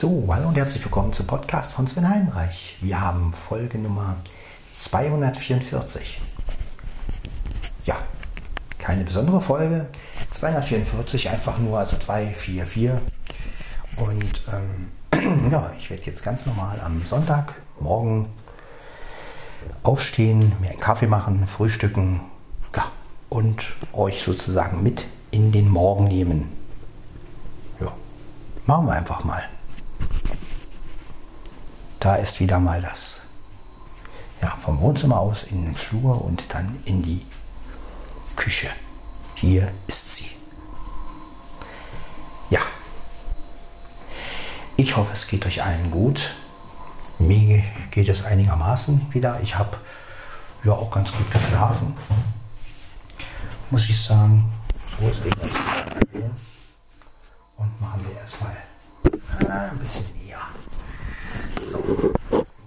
So, hallo und herzlich willkommen zum Podcast von Sven Heinreich. Wir haben Folge Nummer 244. Ja, keine besondere Folge. 244, einfach nur, also 244. Und ähm, ja, ich werde jetzt ganz normal am Sonntag morgen aufstehen, mir einen Kaffee machen, frühstücken ja, und euch sozusagen mit in den Morgen nehmen. Ja, machen wir einfach mal. Da ist wieder mal das. Ja, vom Wohnzimmer aus in den Flur und dann in die Küche. Hier ist sie. Ja. Ich hoffe, es geht euch allen gut. Mir geht es einigermaßen wieder. Ich habe ja auch ganz gut geschlafen. Muss ich sagen. So, deswegen gehen. Und machen wir erstmal äh, ein bisschen. So,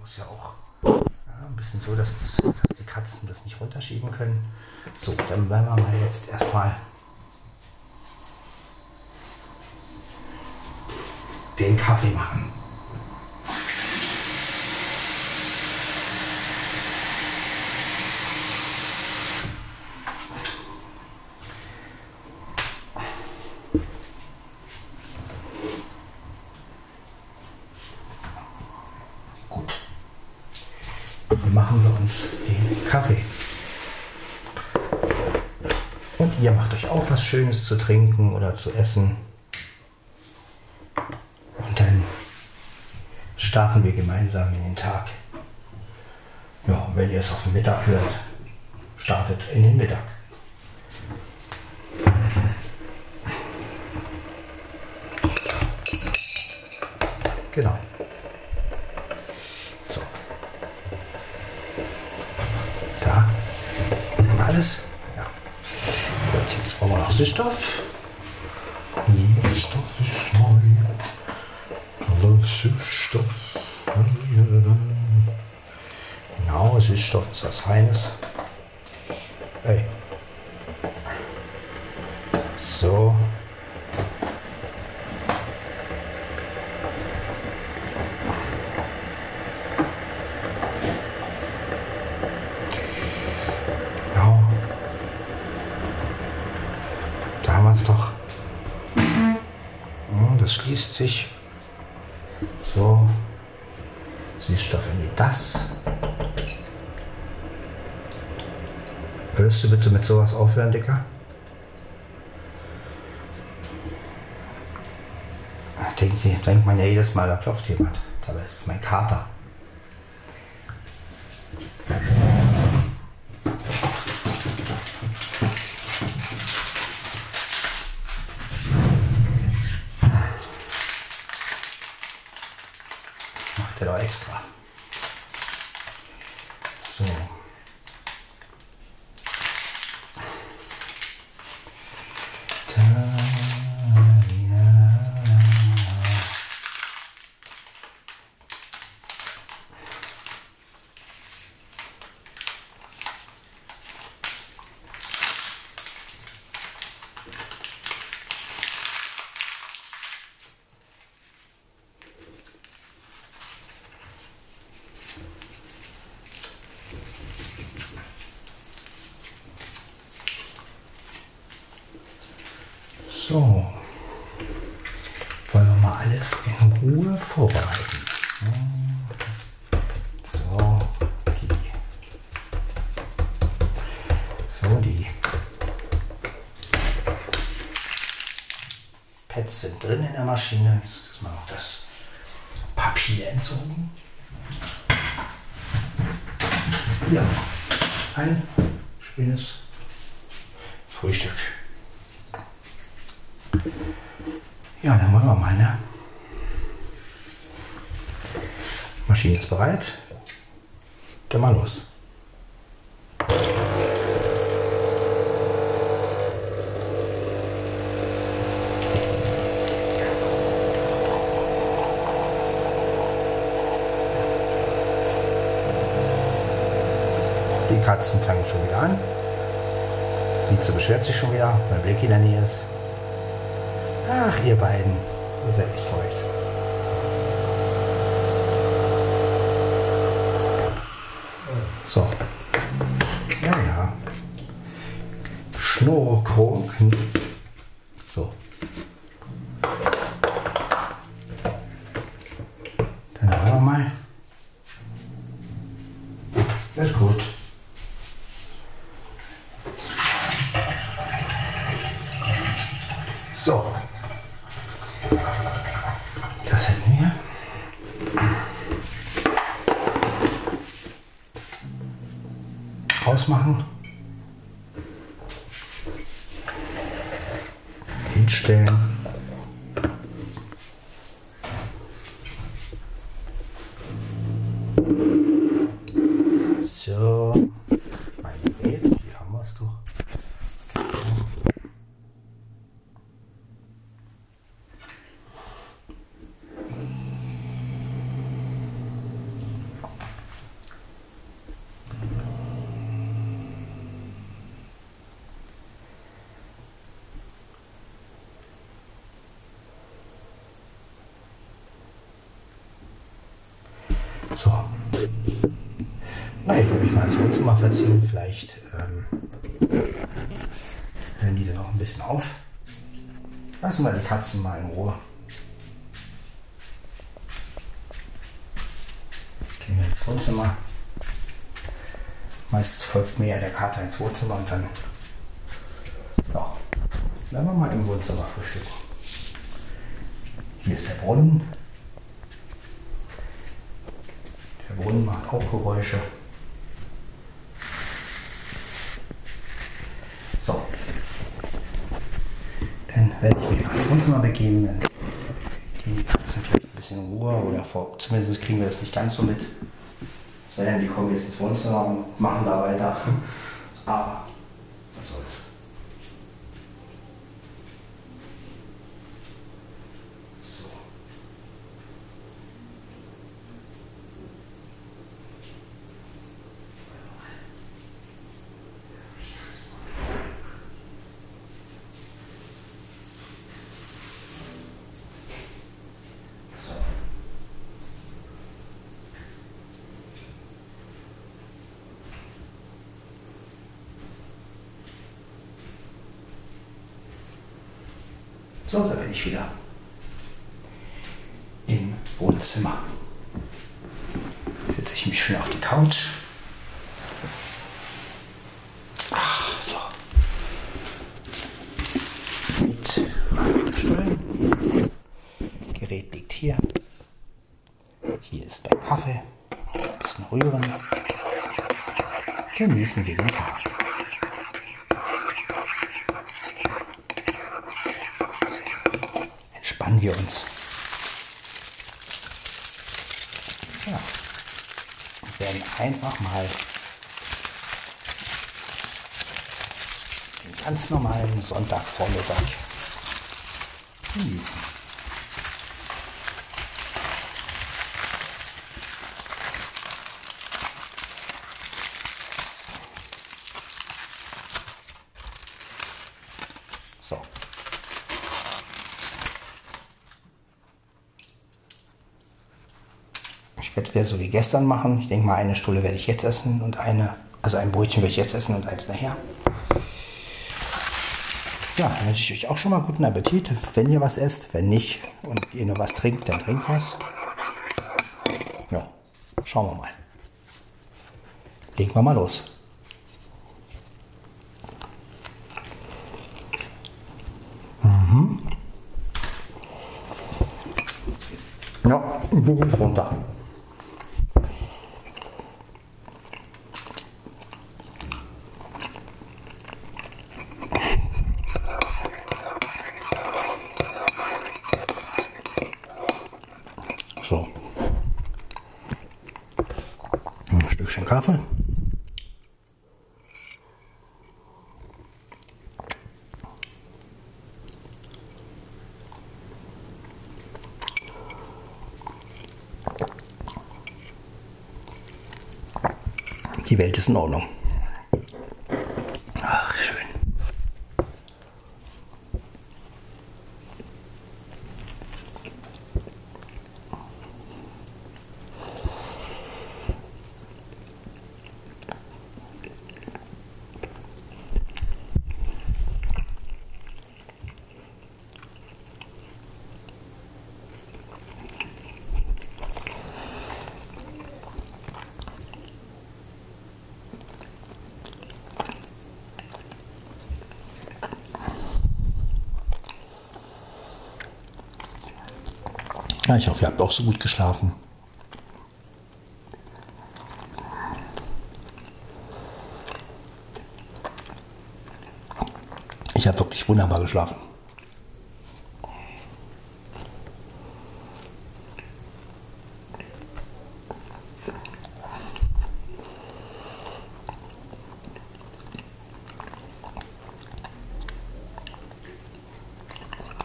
muss ja auch ja, ein bisschen so, dass, das, dass die Katzen das nicht runterschieben können. So, dann werden wir mal jetzt erstmal den Kaffee machen. Gut. Dann machen wir uns den Kaffee. Und ihr macht euch auch was Schönes zu trinken oder zu essen. Und dann starten wir gemeinsam in den Tag. Ja, wenn ihr es auf den Mittag hört, startet in den Mittag. Genau. So. Da. Alles. Ja. Gut, Süßstoff. Süßstoff ist neu. Aber Süßstoff. Genau, Süßstoff ist was Feines. Süßstoff in das. Würdest du bitte mit sowas aufhören, Dicker? Denkt, denkt man ja jedes Mal, da klopft jemand. Dabei ist es mein Kater. Macht er doch extra. So. So. Wollen wir mal alles in Ruhe vorbereiten. So, die. So, die Pads sind drin in der Maschine. Jetzt ist mal noch das Papier entzogen. Ja, ein schönes Frühstück. Ja, dann wollen wir mal, ne? Maschine ist bereit. Dann mal los. Die Katzen fangen schon wieder an. Mieze beschwert sich schon wieder, weil Blick in der Nähe ist. Ach, ihr beiden, ihr seid echt feucht. 嗯 Hinstellen. So. Mein Gerät, hier haben wir es doch. So. Na, ich würde mich mal ins Wohnzimmer verziehen. Vielleicht ähm, hören die dann noch ein bisschen auf. Lassen wir die Katzen mal in Ruhe. Gehen wir ins Wohnzimmer. Meist folgt mir ja der Kater ins Wohnzimmer und dann ja, werden wir mal im Wohnzimmer frühstücken. Hier ist der Brunnen. Der Brunnen macht auch Geräusche. So. Dann werde ich mich mal ins Wohnzimmer begeben. Dann gehen die Katzen vielleicht ein bisschen Ruhe oder vor, zumindest kriegen wir das nicht ganz so mit. Weil dann die kommen jetzt ins Wohnzimmer und machen da weiter. Aber was soll's. So. So. So, da bin ich wieder im Wohnzimmer. Setze ich mich schön auf die Couch. Ach, so. Mit. Gerät liegt hier. Hier ist mein Kaffee. Ein bisschen rühren. Genießen wir den Tag. Entspannen wir uns. Ja. Und werden einfach mal den ganz normalen Sonntagvormittag genießen. So. Ich werde es wieder so wie gestern machen. Ich denke mal, eine Stulle werde ich jetzt essen und eine, also ein Brötchen werde ich jetzt essen und eins nachher. Ja, dann wünsche ich euch auch schon mal guten Appetit, wenn ihr was esst. Wenn nicht und ihr nur was trinkt, dann trinkt was. Ja, schauen wir mal. Legen wir mal los. Ja, so geht's runter. So. Ein Stückchen Kaffee. Die Welt ist in Ordnung. Ja, ich hoffe, ihr habt auch so gut geschlafen. Ich habe wirklich wunderbar geschlafen.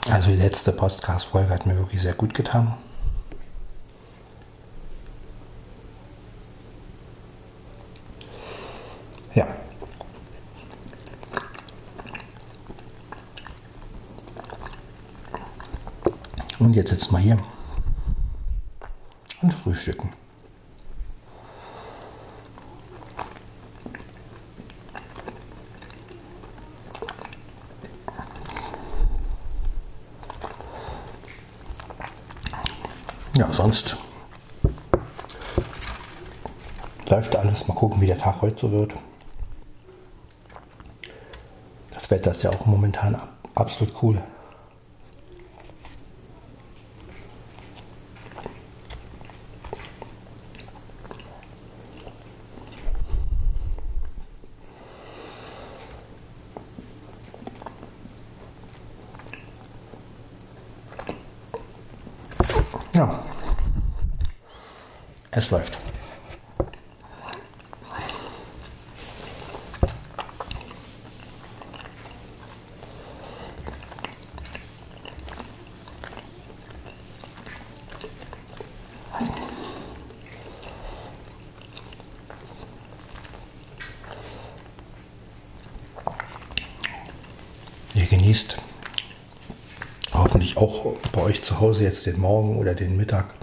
Also die letzte Podcast-Folge hat mir wirklich sehr gut getan. Ja. Und jetzt sitzen wir hier und frühstücken. Ja, sonst läuft alles. Mal gucken, wie der Tag heute so wird. Das Wetter ist ja auch momentan absolut cool. Ja, es läuft. Ihr genießt hoffentlich auch bei euch zu Hause jetzt den Morgen oder den Mittag,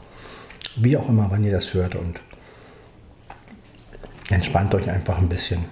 wie auch immer, wann ihr das hört und entspannt euch einfach ein bisschen.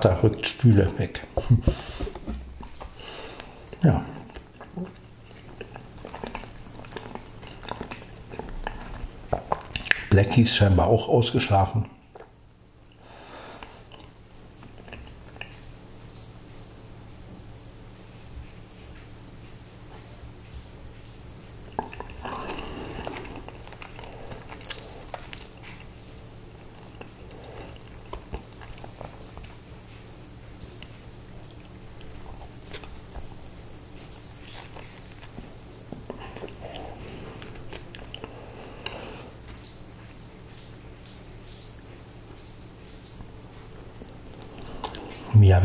Kater rückt Stühle weg. Ja. Blackie ist scheinbar auch ausgeschlafen.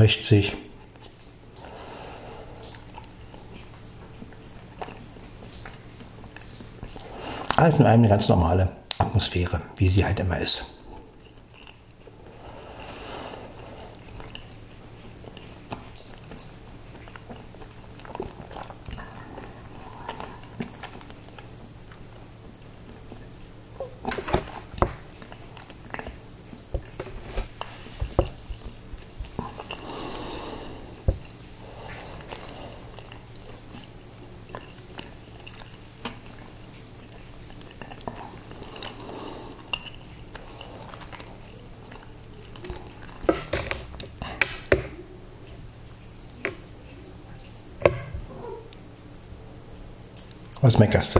Mia wäscht sich. Alles in allem eine ganz normale Atmosphäre, wie sie halt immer ist. Was meckerst du?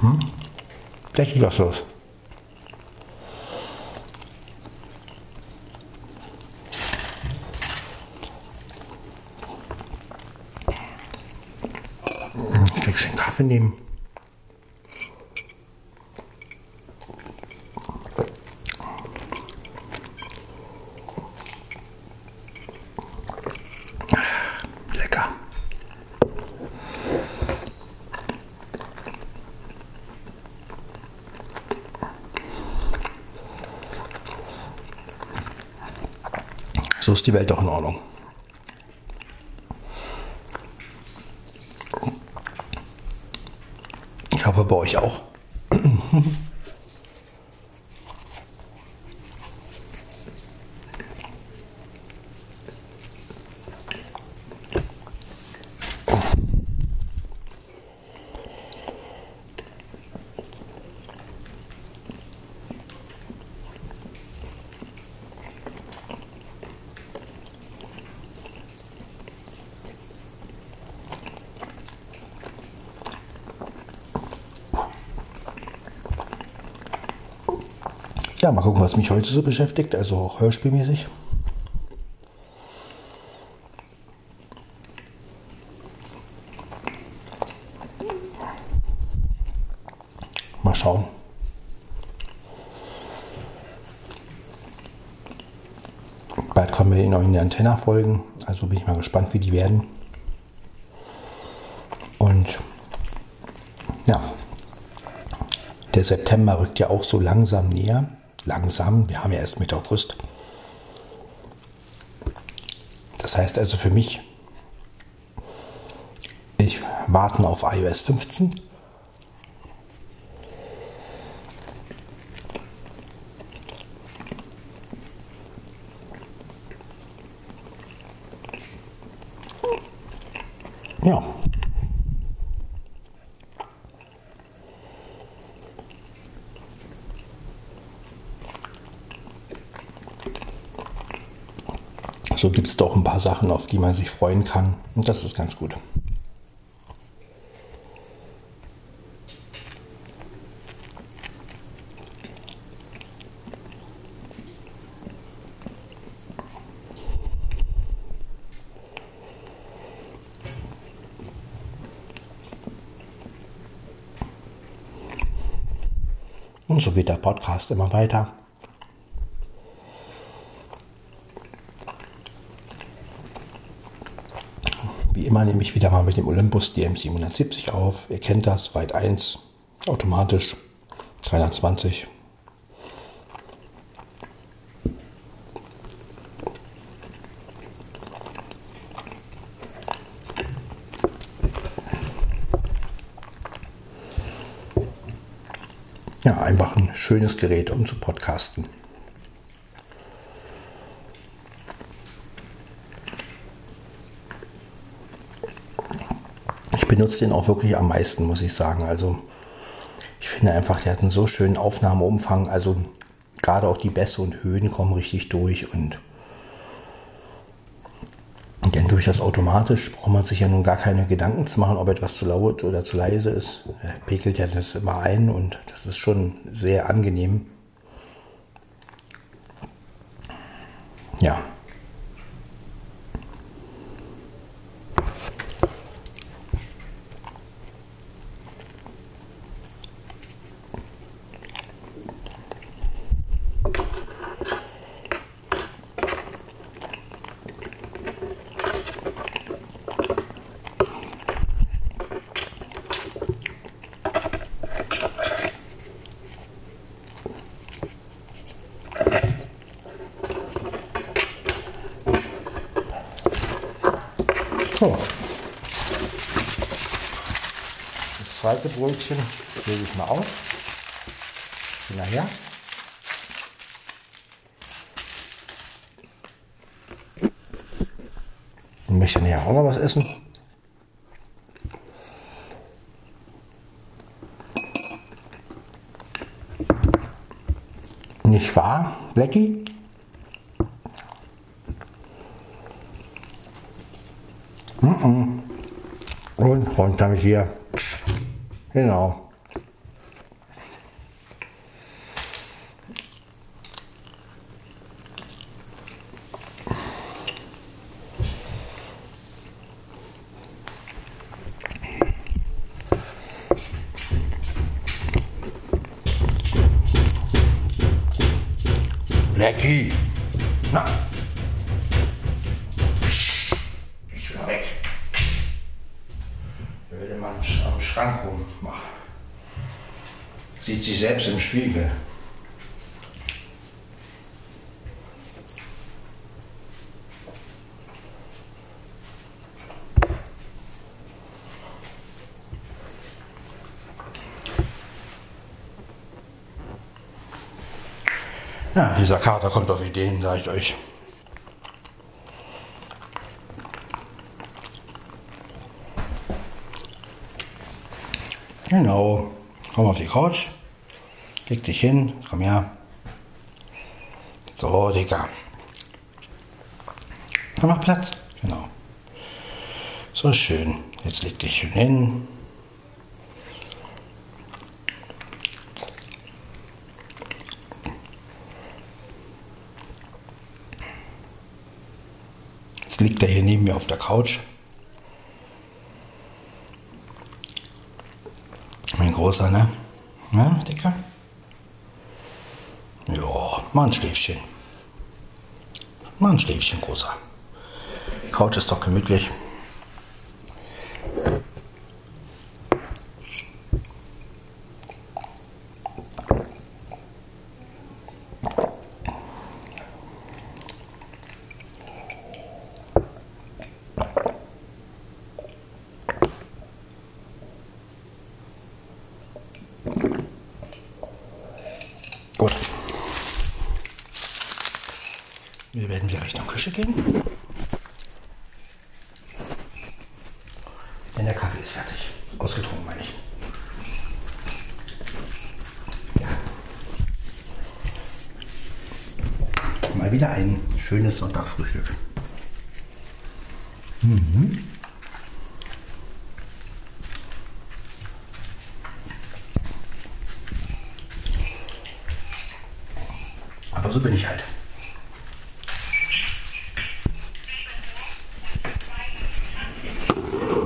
Hm? Jackie, was los? Kaffee nehmen. Lecker. So ist die Welt doch in Ordnung. Auch. Ja, mal gucken, was mich heute so beschäftigt, also auch hörspielmäßig. Mal schauen. Bald kommen wir die neuen Antenna-Folgen, also bin ich mal gespannt, wie die werden. Und ja, der September rückt ja auch so langsam näher langsam. Wir haben ja erst Mitte August. Das heißt also für mich, ich warte auf iOS 15. Ja. So gibt es doch ein paar Sachen, auf die man sich freuen kann. Und das ist ganz gut. Und so geht der Podcast immer weiter. Immer nehme ich wieder mal mit dem Olympus DM770 auf. Ihr kennt das, weit 1, automatisch, 320. Ja, einfach ein schönes Gerät, um zu podcasten. Benutze den auch wirklich am meisten, muss ich sagen. Also ich finde einfach, der hat einen so schönen Aufnahmeumfang. Also gerade auch die Bässe und Höhen kommen richtig durch und denn durch das automatisch braucht man sich ja nun gar keine Gedanken zu machen, ob etwas zu laut oder zu leise ist. Er pegelt ja das immer ein und das ist schon sehr angenehm. Ja, So. Das zweite Brötchen lege ich mal auf. Nachher. Ich möchte nachher auch noch was essen. Nicht wahr, Blackie? Und runter mit hier. Genau. Blackie! Na, Schrank rummache. Sieht sich selbst im Spiegel. Ja, dieser Kater kommt auf Ideen, sage ich euch. Genau. Komm auf die Couch. Leg dich hin. Komm her. So, Digga. Dann mach Platz. Genau. So schön. Jetzt leg dich schön hin. Jetzt liegt er hier neben mir auf der Couch. Mein Großer, ne? Na, Dicker? Ja, mal ein Schläfchen. Mal ein Schläfchen, Großer. Couch ist doch gemütlich. Gut. Wir werden gehen. Denn der Kaffee ist fertig. Ausgetrunken, meine ich. Ja. Mal wieder ein schönes Sonntagfrühstück. Aber so bin ich halt.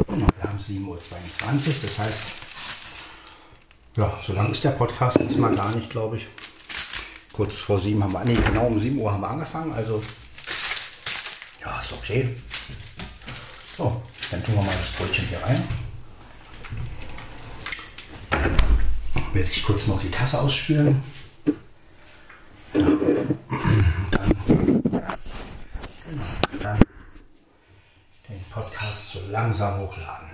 Genau, Wir haben 7.22 Uhr, das heißt, ja, so lang ist der Podcast jetzt mal gar nicht, glaube ich. Kurz vor sieben haben wir, nee, genau um 7 Uhr haben wir angefangen, also ja, ist okay. So, dann tun wir mal das Brötchen hier rein. Werde ich kurz noch die Tasse ausspülen. dann den Podcast so langsam hochladen.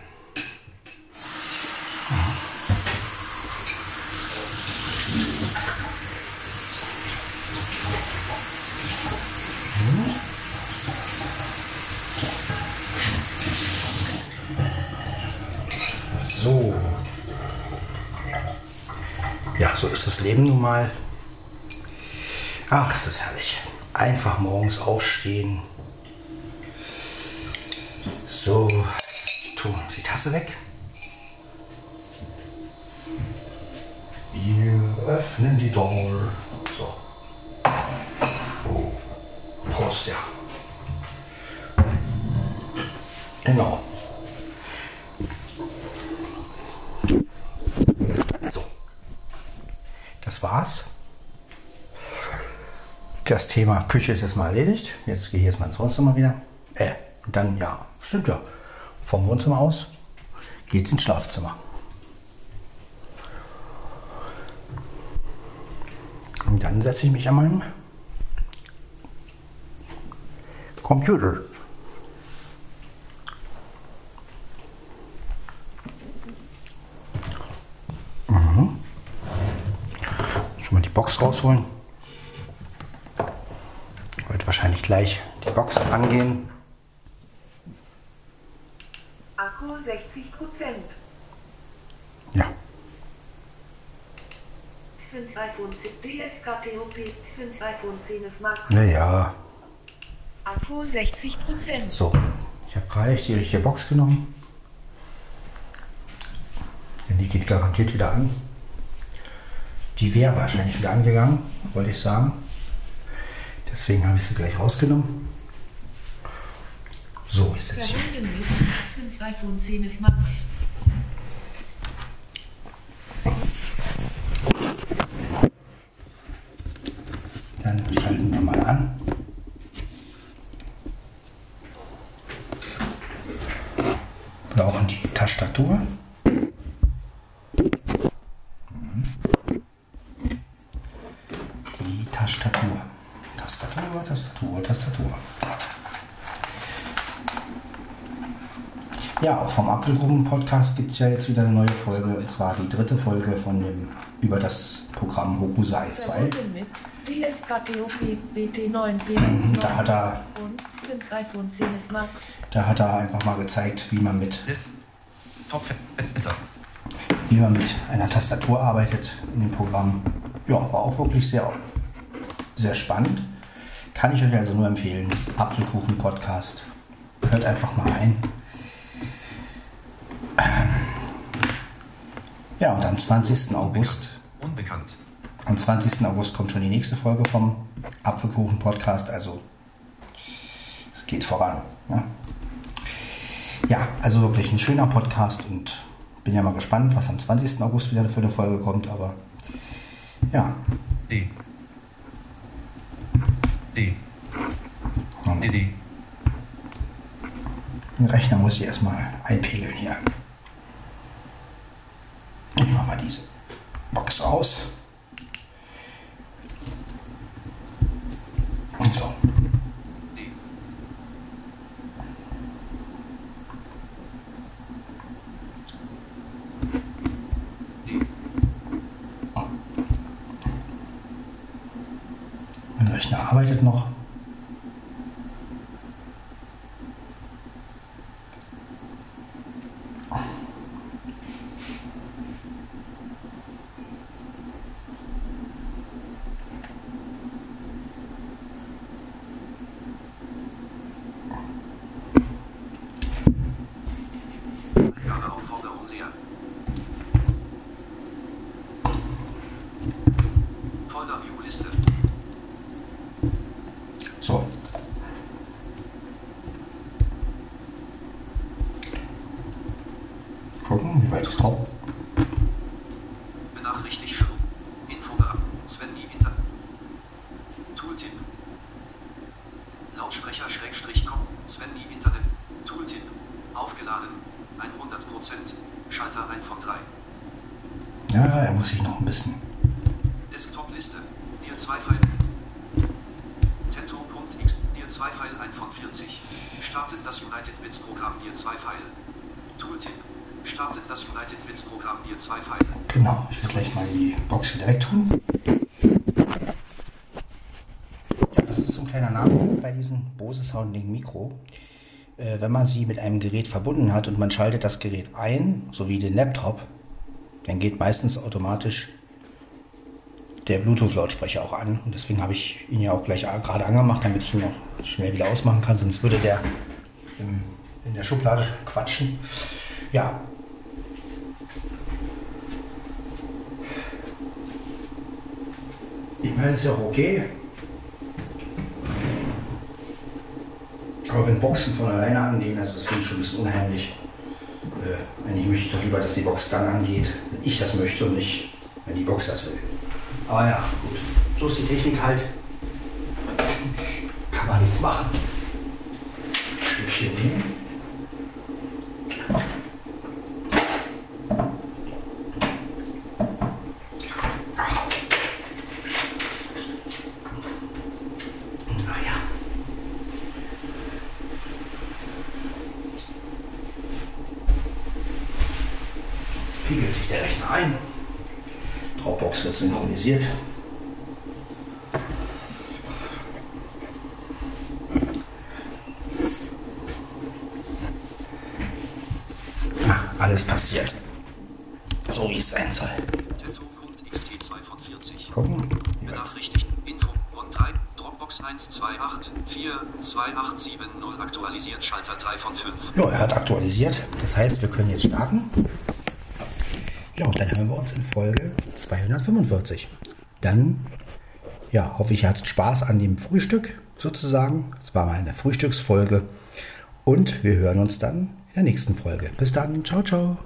So. Ja, so ist das Leben nun mal. Ach, ist das herrlich. Einfach morgens aufstehen. So, tun die Tasse weg. Wir öffnen die Door. So. Prost, ja. Genau. Das war's. Das Thema Küche ist jetzt mal erledigt. Jetzt gehe ich jetzt mal ins Wohnzimmer wieder. Äh, dann ja, stimmt ja. Vom Wohnzimmer aus geht's ins Schlafzimmer. Und dann setze ich mich an meinen Computer. Mhm. Schon mal die Box rausholen. Wird wahrscheinlich gleich die Box angehen. Akku 60 Prozent. Ja, Für ein iPhone 10 DSKTOP, für ein iPhone 10 ist Max. ja, ja. Akku 60 Prozent. So, ich habe gerade die richtige Box genommen. Denn die geht garantiert wieder an. Die wäre wahrscheinlich wieder angegangen, wollte ich sagen. Deswegen habe ich sie gleich rausgenommen. So, jetzt setze ich. Verbunden mit für ein iPhone 10 ist Max. Dann schalten wir mal an. Brauchen die Tastatur. Mhm. Die Tastatur. Tastatur, Tastatur, Tastatur. Ja, auch vom Apfelgruppen-Podcast gibt es ja jetzt wieder eine neue Folge. Und zwar die dritte Folge von dem über das Programm Hokusai 2. Verbunden mit DSKTOP BT9 Mhm, Da hat er, und Sims iPhone 10 Max. da hat er einfach mal gezeigt, wie man mit wie man mit einer Tastatur arbeitet in dem Programm. Ja, war auch wirklich sehr, sehr spannend. Kann ich euch also nur empfehlen. Apfelkuchen Podcast. Hört einfach mal ein. Ja, und am 20. August, Unbekannt. am 20. August kommt schon die nächste Folge vom Apfelkuchen Podcast. Also es geht voran. Ne? Ja, also wirklich ein schöner Podcast und bin ja mal gespannt, was am 20. August wieder für eine Folge kommt. Aber ja, D. D. D. D. den Rechner muss ich erstmal einpegeln hier. Ich mache mal diese Box aus. Und so. D. D. Mein Rechner arbeitet noch. Eingabeaufforderung leer. Folder View Liste. So. Gucken, wie weit ist drauf? Benachrichtigt schon. Infobereich. Sven Inter. Tooltip. Lautsprecher Schrägstrich com. Sven Internet. Tooltip. Aufgeladen. 100%. Schalter 1 von 3. Sich noch ein bisschen. Desktop-Liste. Dir 2 Pfeil. Tento.x. Dir 2 Pfeil 1 von 40. Startet das United Bits Programm Dir 2 Pfeil. Tooltip. Startet das United Bits Programm Dir 2 Pfeil. Genau, ich will gleich mal die Box wieder wegtun. Ja, das ist so ein kleiner Name bei diesem Bose Sounding Mikro. Äh, wenn man sie mit einem Gerät verbunden hat und man schaltet das Gerät ein, sowie den Laptop, dann geht meistens automatisch der Bluetooth-Lautsprecher auch an. Und deswegen habe ich ihn ja auch gleich gerade angemacht, damit ich ihn auch schnell wieder ausmachen kann, sonst würde der im, in der Schublade quatschen. Ja, Ich meine, ist ja auch okay. Aber wenn Boxen von alleine angehen, also das finde ich schon ein bisschen unheimlich. Äh, eigentlich möchte ich doch lieber, dass die Box dann angeht, wenn ich das möchte und nicht, wenn die Box das will. Aber ja, gut. So ist die Technik halt. Kann man nichts machen. Stückchen nehmen. Naja. Jetzt pegelt sich der Rechner ein. Synchronisiert. Ah, alles passiert. So wie es sein soll. Tento.xt 2 von 40. Gucken. Benachrichtigt. Info. Von 3. Dropbox 1284428770 aktualisiert. Schalter 3 von 5. Ja, er hat aktualisiert. Das heißt, wir können jetzt starten. Ja, und dann hören wir uns in Folge 245. Dann, ja, hoffe ich, ihr hattet Spaß an dem Frühstück sozusagen. Es war mal eine Frühstücksfolge. Und wir hören uns dann in der nächsten Folge. Bis dann. Ciao, ciao.